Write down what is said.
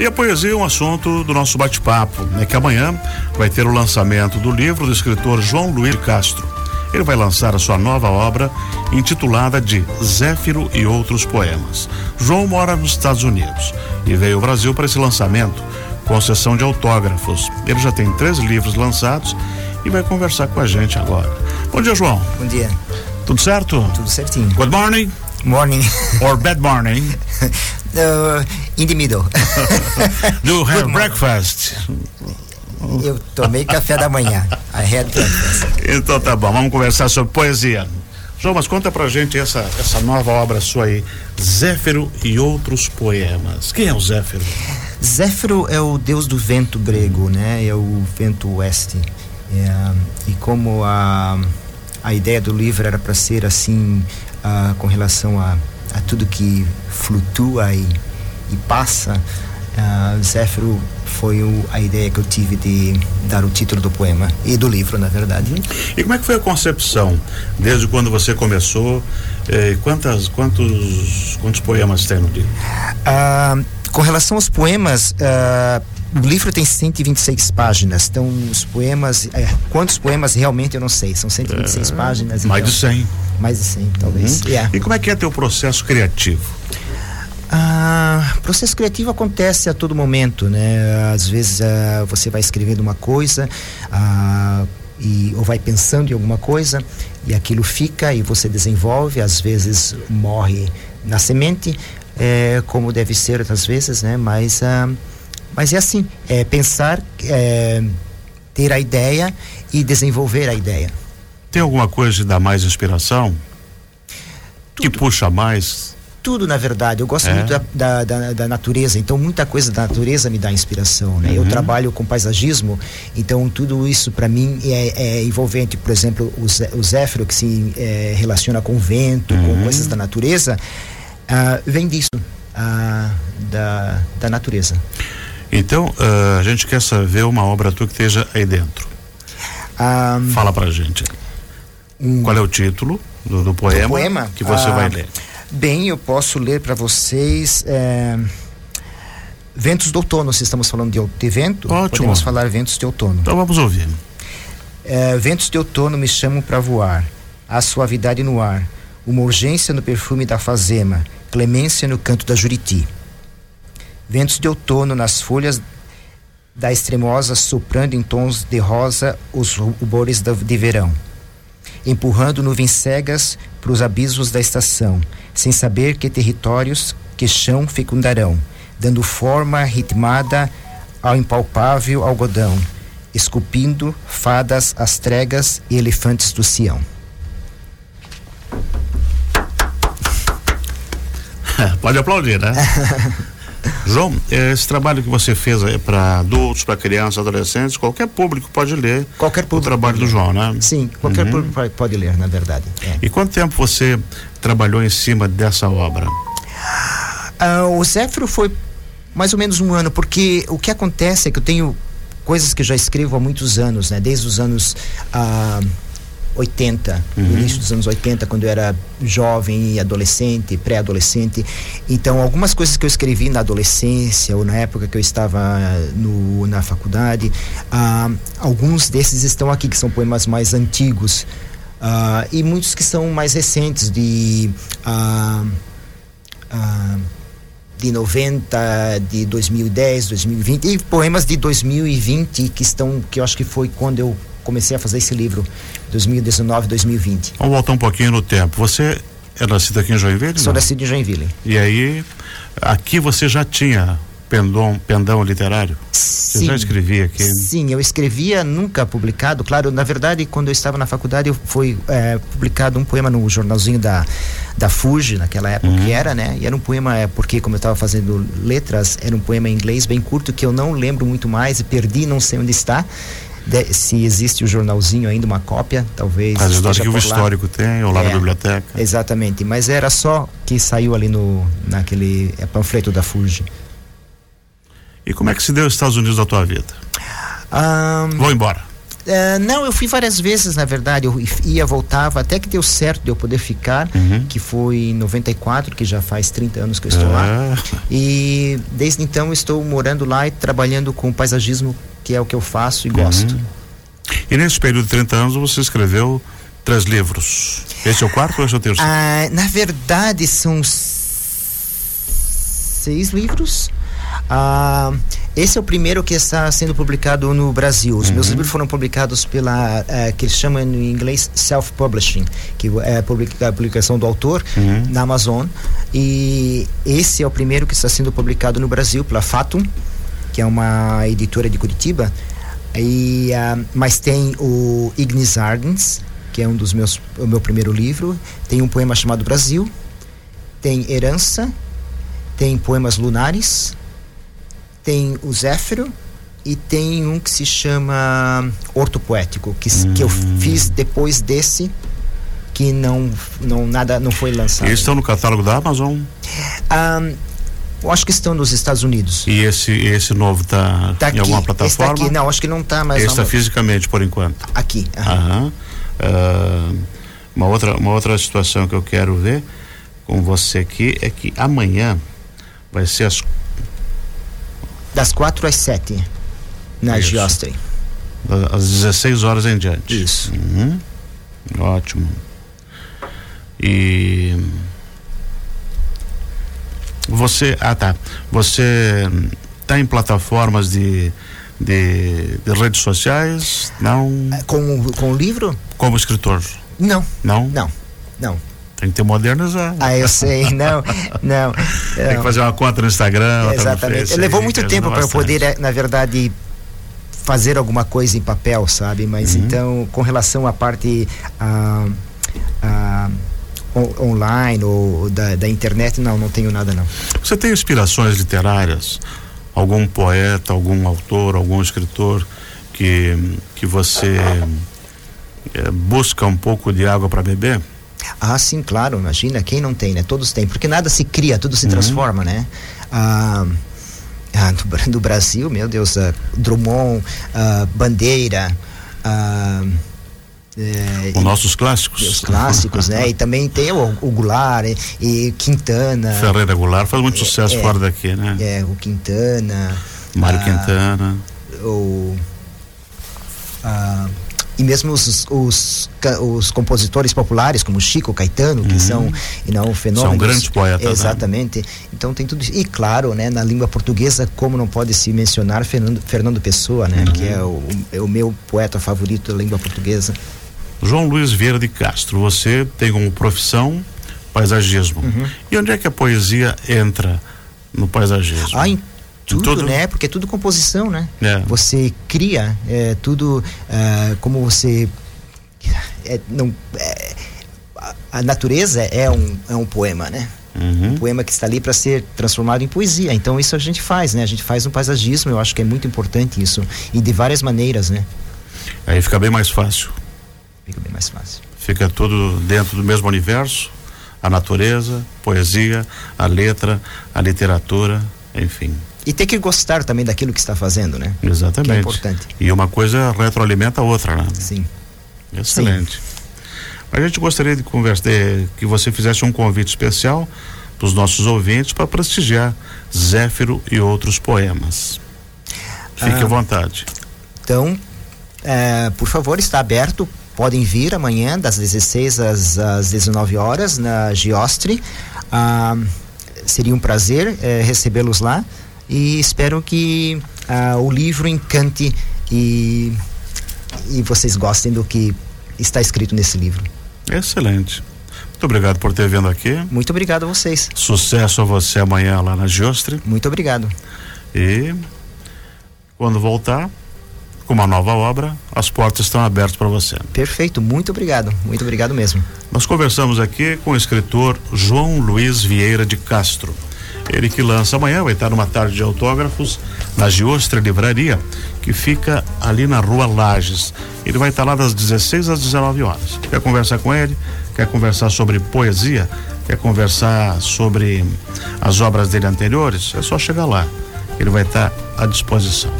E a poesia é um assunto do nosso bate-papo, né? Que amanhã vai ter o lançamento do livro do escritor João Luiz Castro. Ele vai lançar a sua nova obra intitulada de Zéfiro e Outros Poemas. João mora nos Estados Unidos e veio ao Brasil para esse lançamento com sessão de autógrafos. Ele já tem três livros lançados e vai conversar com a gente agora. Bom dia, João. Bom dia. Tudo certo? Tudo certinho. Good morning. Morning. Or bad morning. uh, in the middle. Do have breakfast? Eu tomei café da manhã. I had breakfast. Então tá bom, vamos conversar sobre poesia. João, mas conta pra gente essa, essa nova obra sua aí, Zéfiro e outros poemas. Quem é o Zéfiro? Zéfiro é o deus do vento grego, né? É o vento oeste. É, e como a, a ideia do livro era para ser assim, uh, com relação a, a tudo que flutua e, e passa, uh, Zéfiro foi o, a ideia que eu tive de dar o título do poema e do livro, na verdade. E como é que foi a concepção? Desde quando você começou? Eh, quantas, quantos, quantos poemas tem no livro? Uh, com relação aos poemas, uh, o livro tem 126 páginas. Então, os poemas. É, quantos poemas realmente eu não sei. São 126 é, páginas. Mais então, de 100. Mais 100, talvez. Uhum. Yeah. E como é que é teu processo criativo? Ah, processo criativo acontece a todo momento, né? Às vezes ah, você vai escrevendo uma coisa ah, e ou vai pensando em alguma coisa e aquilo fica e você desenvolve. Às vezes morre na semente, é, como deve ser outras vezes, né? Mas ah, mas é assim, é pensar, é, ter a ideia e desenvolver a ideia. Tem alguma coisa que dá mais inspiração? Tudo. Que puxa mais? tudo na verdade eu gosto é. muito da, da, da, da, natureza então muita coisa da natureza me dá inspiração né uhum. eu trabalho com paisagismo então tudo isso para mim é, é, envolvente por exemplo o, Zé, o Zéfiro que se é, relaciona com o vento uhum. com coisas da natureza uh, vem disso uh, da, da natureza então uh, a gente quer saber uma obra tua que esteja aí dentro um, fala pra gente um, qual é o título do, do poema, do poema? que você vai ler Bem, eu posso ler para vocês. É, ventos do outono, se estamos falando de, de vento, Ótimo. podemos falar ventos de outono. Então vamos ouvir. É, ventos de outono me chamam para voar, a suavidade no ar, uma urgência no perfume da fazema, clemência no canto da juriti. Ventos de outono nas folhas da extremosa soprando em tons de rosa os rubores de verão, empurrando nuvens cegas para os abismos da estação, sem saber que territórios que chão fecundarão, dando forma ritmada ao impalpável algodão, esculpindo fadas astregas e elefantes do Sião. Pode aplaudir, né? João, esse trabalho que você fez para adultos, para crianças, adolescentes, qualquer público pode ler. Qualquer público. O trabalho do João, né? Sim, qualquer uhum. público pode ler, na verdade. É. E quanto tempo você trabalhou em cima dessa obra? Ah, o Zéfiro foi mais ou menos um ano, porque o que acontece é que eu tenho coisas que já escrevo há muitos anos, né? Desde os anos. Ah, 80, uhum. no início dos anos 80, quando eu era jovem e adolescente, pré-adolescente. Então, algumas coisas que eu escrevi na adolescência ou na época que eu estava no, na faculdade, ah, alguns desses estão aqui, que são poemas mais antigos. Ah, e muitos que são mais recentes, de. Ah, de 90, de 2010, 2020 e poemas de 2020 que estão que eu acho que foi quando eu comecei a fazer esse livro, 2019, 2020. Vamos voltar um pouquinho no tempo. Você é nascido aqui em Joinville? Sou nascido em Joinville. E aí, aqui você já tinha pendão, pendão literário? Sim, Você já escrevia aqui? Sim, eu escrevia, nunca publicado. Claro, na verdade, quando eu estava na faculdade, foi é, publicado um poema no jornalzinho da, da Fuji, naquela época uhum. que era, né? E era um poema, é, porque como eu estava fazendo letras, era um poema em inglês bem curto que eu não lembro muito mais e perdi, não sei onde está de, se existe o jornalzinho ainda, uma cópia, talvez. Às vezes o histórico tem, ou lá é, na biblioteca. Exatamente, mas era só que saiu ali no, naquele é, panfleto da Fuji. E como é que se deu os Estados Unidos na tua vida? Um, Vou embora. Uh, não, eu fui várias vezes, na verdade. Eu ia, voltava, até que deu certo de eu poder ficar, uhum. que foi em 94, que já faz 30 anos que eu estou lá. Ah. E desde então estou morando lá e trabalhando com paisagismo, que é o que eu faço e gosto. Uhum. E nesse período de 30 anos você escreveu três livros. Esse é o quarto ou esse é o terceiro? Ah, na verdade, são seis livros. Ah, esse é o primeiro que está sendo publicado no Brasil. Os uhum. meus livros foram publicados pela uh, que eles chamam em inglês self-publishing, que é a publicação do autor uhum. na Amazon. E esse é o primeiro que está sendo publicado no Brasil pela Fatum, que é uma editora de Curitiba. E, uh, mas tem o Ignis Ardens, que é um dos meus o meu primeiro livro. Tem um poema chamado Brasil. Tem Herança. Tem poemas lunares tem o Zéfiro e tem um que se chama Horto Poético, que, hum. que eu hum. fiz depois desse que não, não nada não foi lançado. Eles estão no catálogo da Amazon? Um, acho que estão nos Estados Unidos. E esse esse novo está tá em aqui, alguma plataforma? Esse tá aqui, não, acho que não está mais. Está fisicamente por enquanto. Aqui. Aham. Uh, uma outra uma outra situação que eu quero ver com você aqui é que amanhã vai ser as das 4 às 7 na Isso. Giostre. Às 16 horas em diante. Isso. Uhum. Ótimo. E você, ah tá, você está em plataformas de, de, de, redes sociais? Não? Com, com o livro? Como escritor? Não. Não? Não, não. Tem que ter modernizar. Ah, eu sei, não, não. Tem que fazer uma conta no Instagram. Exatamente. Face, Levou muito tempo para eu poder, eh, na verdade, fazer alguma coisa em papel, sabe? Mas uhum. então, com relação à parte ah, ah, online ou da, da internet, não, não tenho nada não. Você tem inspirações literárias? Algum poeta, algum autor, algum escritor que, que você é, busca um pouco de água para beber? Ah, sim, claro, imagina, quem não tem, né? Todos têm, porque nada se cria, tudo se uhum. transforma, né? Ah, ah, do, do, Brasil, meu Deus, uh, Drummond, uh, Bandeira, uh, é, os nossos clássicos. Os clássicos, né? E também tem o, o Goulart e, e, Quintana. Ferreira Goulart faz muito sucesso é, fora daqui, né? É, o Quintana. Mário Quintana. O. Ah, e mesmo os, os, os, compositores populares como Chico Caetano que uhum. são e não fenômenos são grandes poetas né? exatamente né? então tem tudo isso e claro né na língua portuguesa como não pode se mencionar Fernando, Fernando Pessoa né uhum. que é o, é o meu poeta favorito da língua portuguesa João Luiz Vieira de Castro você tem como profissão paisagismo uhum. e onde é que a poesia entra no paisagismo ah, tudo, tudo, né? Porque é tudo composição, né? É. Você cria, é tudo uh, como você é, não é, a natureza é um, é um poema, né? Uhum. Um poema que está ali para ser transformado em poesia. Então isso a gente faz, né? A gente faz um paisagismo. Eu acho que é muito importante isso e de várias maneiras, né? Aí fica bem mais fácil. Fica bem mais fácil. Fica tudo dentro do mesmo universo. A natureza, poesia, a letra, a literatura, enfim. E ter que gostar também daquilo que está fazendo, né? Exatamente. Que é importante. E uma coisa retroalimenta a outra, né? Sim. Excelente. Sim. A gente gostaria de conversar, que você fizesse um convite especial para os nossos ouvintes para prestigiar Zéfiro e outros poemas. Fique ah, à vontade. Então, é, por favor, está aberto. Podem vir amanhã, das 16 às, às 19 horas, na Giostre. Ah, seria um prazer é, recebê-los lá e espero que uh, o livro encante e, e vocês gostem do que está escrito nesse livro. Excelente. Muito obrigado por ter vindo aqui. Muito obrigado a vocês. Sucesso a você amanhã lá na Giostre. Muito obrigado. E quando voltar com uma nova obra, as portas estão abertas para você. Perfeito, muito obrigado. Muito obrigado mesmo. Nós conversamos aqui com o escritor João Luiz Vieira de Castro. Ele que lança amanhã, vai estar numa tarde de autógrafos na Giostra Livraria, que fica ali na rua Lages. Ele vai estar lá das 16 às 19 horas. Quer conversar com ele? Quer conversar sobre poesia? Quer conversar sobre as obras dele anteriores? É só chegar lá. Ele vai estar à disposição.